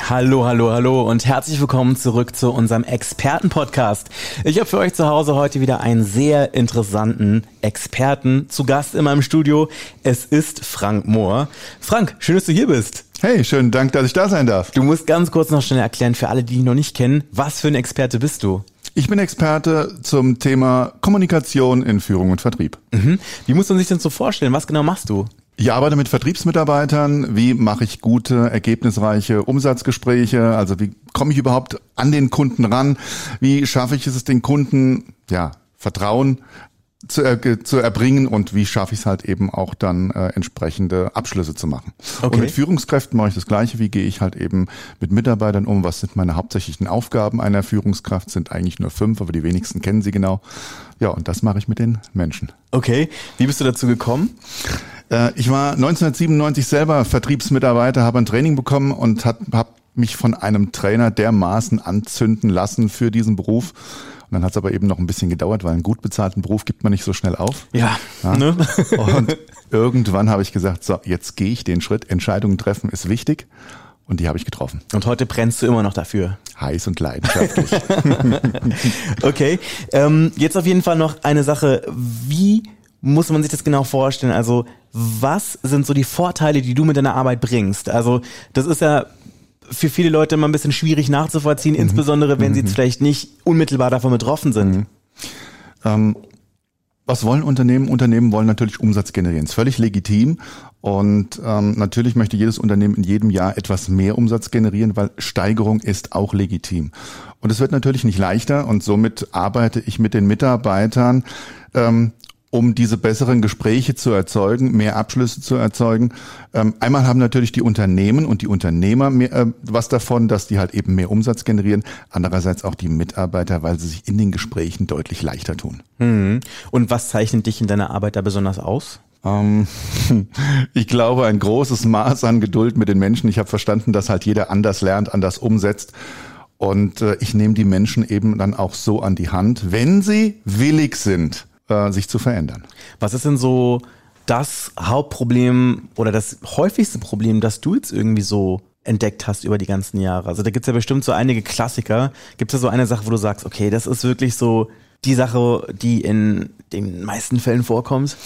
Hallo, hallo, hallo und herzlich willkommen zurück zu unserem Experten-Podcast. Ich habe für euch zu Hause heute wieder einen sehr interessanten Experten zu Gast in meinem Studio. Es ist Frank Mohr. Frank, schön, dass du hier bist. Hey, schönen Dank, dass ich da sein darf. Du musst ganz kurz noch schnell erklären für alle, die dich noch nicht kennen, was für ein Experte bist du? Ich bin Experte zum Thema Kommunikation in Führung und Vertrieb. Mhm. Wie muss man sich denn so vorstellen? Was genau machst du? Ich arbeite mit Vertriebsmitarbeitern. Wie mache ich gute, ergebnisreiche Umsatzgespräche? Also wie komme ich überhaupt an den Kunden ran? Wie schaffe ich es, den Kunden, ja, Vertrauen zu, er, zu erbringen und wie schaffe ich es halt eben auch dann äh, entsprechende Abschlüsse zu machen. Okay. Und mit Führungskräften mache ich das Gleiche. Wie gehe ich halt eben mit Mitarbeitern um? Was sind meine hauptsächlichen Aufgaben einer Führungskraft? Sind eigentlich nur fünf, aber die wenigsten kennen sie genau. Ja, und das mache ich mit den Menschen. Okay, wie bist du dazu gekommen? Äh, ich war 1997 selber Vertriebsmitarbeiter, habe ein Training bekommen und habe mich von einem Trainer dermaßen anzünden lassen für diesen Beruf. Und dann hat es aber eben noch ein bisschen gedauert, weil einen gut bezahlten Beruf gibt man nicht so schnell auf. Ja. Ja. Ne? Und irgendwann habe ich gesagt, so, jetzt gehe ich den Schritt. Entscheidungen treffen ist wichtig. Und die habe ich getroffen. Und heute brennst du immer noch dafür. Heiß und leidenschaftlich. Okay, ähm, jetzt auf jeden Fall noch eine Sache. Wie muss man sich das genau vorstellen? Also was sind so die Vorteile, die du mit deiner Arbeit bringst? Also das ist ja für viele Leute immer ein bisschen schwierig nachzuvollziehen, insbesondere wenn sie jetzt vielleicht nicht unmittelbar davon betroffen sind. Ähm, was wollen Unternehmen? Unternehmen wollen natürlich Umsatz generieren. Ist völlig legitim. Und ähm, natürlich möchte jedes Unternehmen in jedem Jahr etwas mehr Umsatz generieren, weil Steigerung ist auch legitim. Und es wird natürlich nicht leichter und somit arbeite ich mit den Mitarbeitern, ähm, um diese besseren Gespräche zu erzeugen, mehr Abschlüsse zu erzeugen. Ähm, einmal haben natürlich die Unternehmen und die Unternehmer mehr, äh, was davon, dass die halt eben mehr Umsatz generieren. Andererseits auch die Mitarbeiter, weil sie sich in den Gesprächen deutlich leichter tun. Mhm. Und was zeichnet dich in deiner Arbeit da besonders aus? Ähm, ich glaube, ein großes Maß an Geduld mit den Menschen. Ich habe verstanden, dass halt jeder anders lernt, anders umsetzt. Und äh, ich nehme die Menschen eben dann auch so an die Hand, wenn sie willig sind, äh, sich zu verändern. Was ist denn so das Hauptproblem oder das häufigste Problem, das du jetzt irgendwie so entdeckt hast über die ganzen Jahre? Also da gibt's ja bestimmt so einige Klassiker. Gibt es da so eine Sache, wo du sagst, okay, das ist wirklich so die Sache, die in den meisten Fällen vorkommt?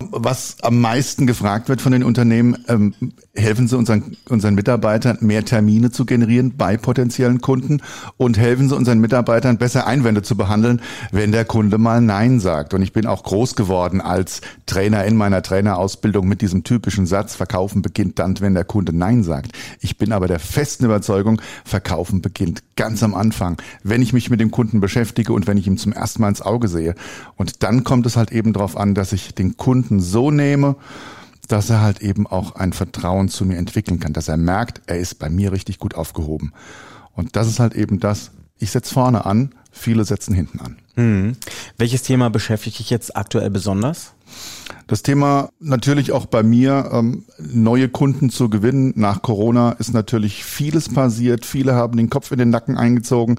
Was am meisten gefragt wird von den Unternehmen, ähm, helfen Sie unseren, unseren Mitarbeitern, mehr Termine zu generieren bei potenziellen Kunden und helfen Sie unseren Mitarbeitern, besser Einwände zu behandeln, wenn der Kunde mal Nein sagt. Und ich bin auch groß geworden als Trainer in meiner Trainerausbildung mit diesem typischen Satz, Verkaufen beginnt dann, wenn der Kunde Nein sagt. Ich bin aber der festen Überzeugung, Verkaufen beginnt ganz am Anfang, wenn ich mich mit dem Kunden beschäftige und wenn ich ihm zum ersten Mal ins Auge sehe. Und dann kommt es halt eben darauf an, dass ich den Kunden so nehme, dass er halt eben auch ein Vertrauen zu mir entwickeln kann, dass er merkt, er ist bei mir richtig gut aufgehoben. Und das ist halt eben das, ich setze vorne an, viele setzen hinten an. Mhm. Welches Thema beschäftigt dich jetzt aktuell besonders? Das Thema natürlich auch bei mir, ähm, neue Kunden zu gewinnen. Nach Corona ist natürlich vieles passiert. Viele haben den Kopf in den Nacken eingezogen.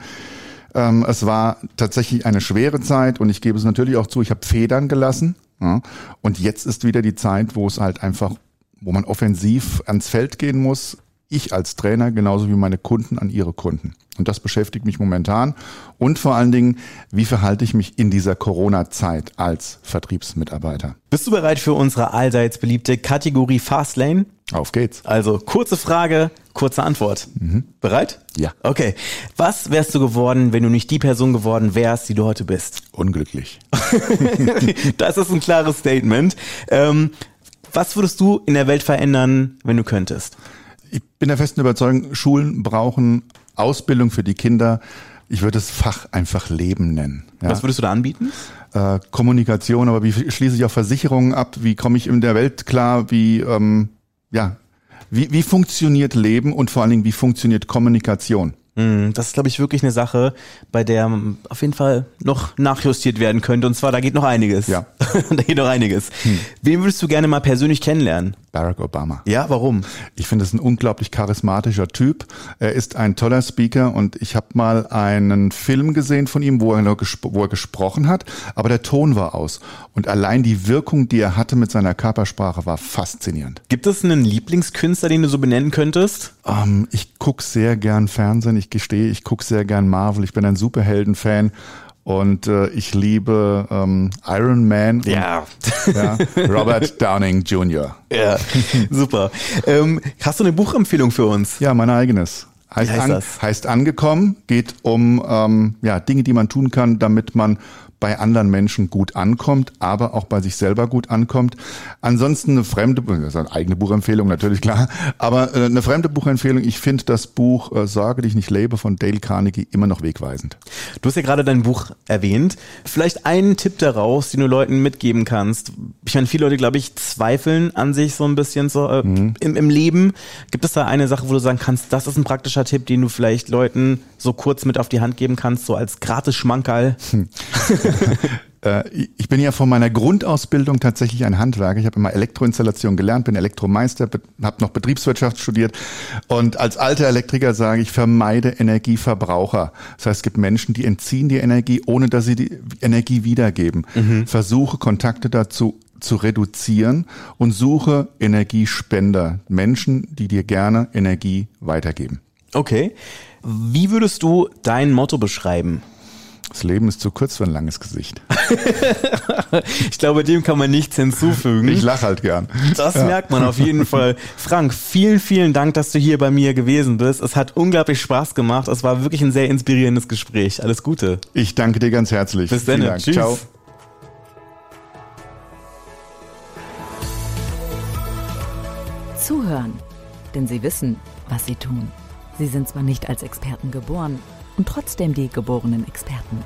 Ähm, es war tatsächlich eine schwere Zeit und ich gebe es natürlich auch zu, ich habe Federn gelassen. Ja. Und jetzt ist wieder die Zeit, wo es halt einfach, wo man offensiv ans Feld gehen muss. Ich als Trainer genauso wie meine Kunden an ihre Kunden. Und das beschäftigt mich momentan. Und vor allen Dingen, wie verhalte ich mich in dieser Corona-Zeit als Vertriebsmitarbeiter? Bist du bereit für unsere allseits beliebte Kategorie Fastlane? Auf geht's. Also kurze Frage, kurze Antwort. Bereit? Ja. Okay. Was wärst du geworden, wenn du nicht die Person geworden wärst, die du heute bist? Unglücklich. das ist ein klares Statement. Ähm, was würdest du in der Welt verändern, wenn du könntest? Ich bin der festen Überzeugung, Schulen brauchen Ausbildung für die Kinder. Ich würde es Fach einfach Leben nennen. Ja. Was würdest du da anbieten? äh, Kommunikation, aber wie schließe ich auch Versicherungen ab? Wie komme ich in der Welt klar? Wie, ähm, ja, wie, wie funktioniert Leben und vor allen Dingen, wie funktioniert Kommunikation? Mm, Das ist, glaube ich, wirklich eine Sache, bei der auf jeden Fall noch nachjustiert werden könnte. Und zwar, da geht noch einiges. Ja. da geht noch einiges. Wen würdest du gerne mal persönlich kennenlernen? Barack Obama. Ja, warum? Ich finde es ein unglaublich charismatischer Typ. Er ist ein toller Speaker und ich habe mal einen Film gesehen von ihm, wo er, wo er gesprochen hat, aber der Ton war aus. Und allein die Wirkung, die er hatte mit seiner Körpersprache, war faszinierend. Gibt es einen Lieblingskünstler, den du so benennen könntest? Ähm, ich guck sehr gern Fernsehen, ich gestehe, ich guck sehr gern Marvel, ich bin ein Superhelden-Fan. Und äh, ich liebe ähm, Iron Man und Ja. ja, Robert Downing Jr. Ja, super. Ähm, hast du eine Buchempfehlung für uns? Ja, mein eigenes. Heißt, heißt an, das? heißt angekommen, geht um ähm, ja, Dinge, die man tun kann, damit man bei anderen Menschen gut ankommt, aber auch bei sich selber gut ankommt. Ansonsten eine fremde, das ist eine eigene Buchempfehlung natürlich klar, aber äh, eine fremde Buchempfehlung. Ich finde das Buch äh, Sorge dich nicht lebe von Dale Carnegie immer noch wegweisend. Du hast ja gerade dein Buch erwähnt. Vielleicht einen Tipp daraus, den du Leuten mitgeben kannst. Ich meine, viele Leute, glaube ich, zweifeln an sich so ein bisschen so äh, im, im Leben. Gibt es da eine Sache, wo du sagen kannst, das ist ein praktischer Tipp, den du vielleicht Leuten so kurz mit auf die Hand geben kannst, so als gratis Schmankerl? Äh, ich bin ja von meiner Grundausbildung tatsächlich ein Handwerker. Ich habe immer Elektroinstallation gelernt, bin Elektromeister, habe noch Betriebswirtschaft studiert und als alter Elektriker sage ich, vermeide Energieverbraucher. Das heißt, es gibt Menschen, die entziehen die Energie, ohne dass sie die Energie wiedergeben. Versuche Kontakte dazu zu reduzieren und suche Energiespender, Menschen, die dir gerne Energie weitergeben. Okay. Wie würdest du dein Motto beschreiben? Das Leben ist zu kurz für ein langes Gesicht. Ich glaube, dem kann man nichts hinzufügen. Ich lache halt gern. Das merkt man auf jeden Fall. Frank, vielen, vielen Dank, dass du hier bei mir gewesen bist. Es hat unglaublich Spaß gemacht. Es war wirklich ein sehr inspirierendes Gespräch. Alles Gute. Ich danke dir ganz herzlich. Bis dann. Tschüss. Ciao. Zuhören, denn sie wissen, was sie tun. Sie sind zwar nicht als Experten geboren und trotzdem die geborenen Experten.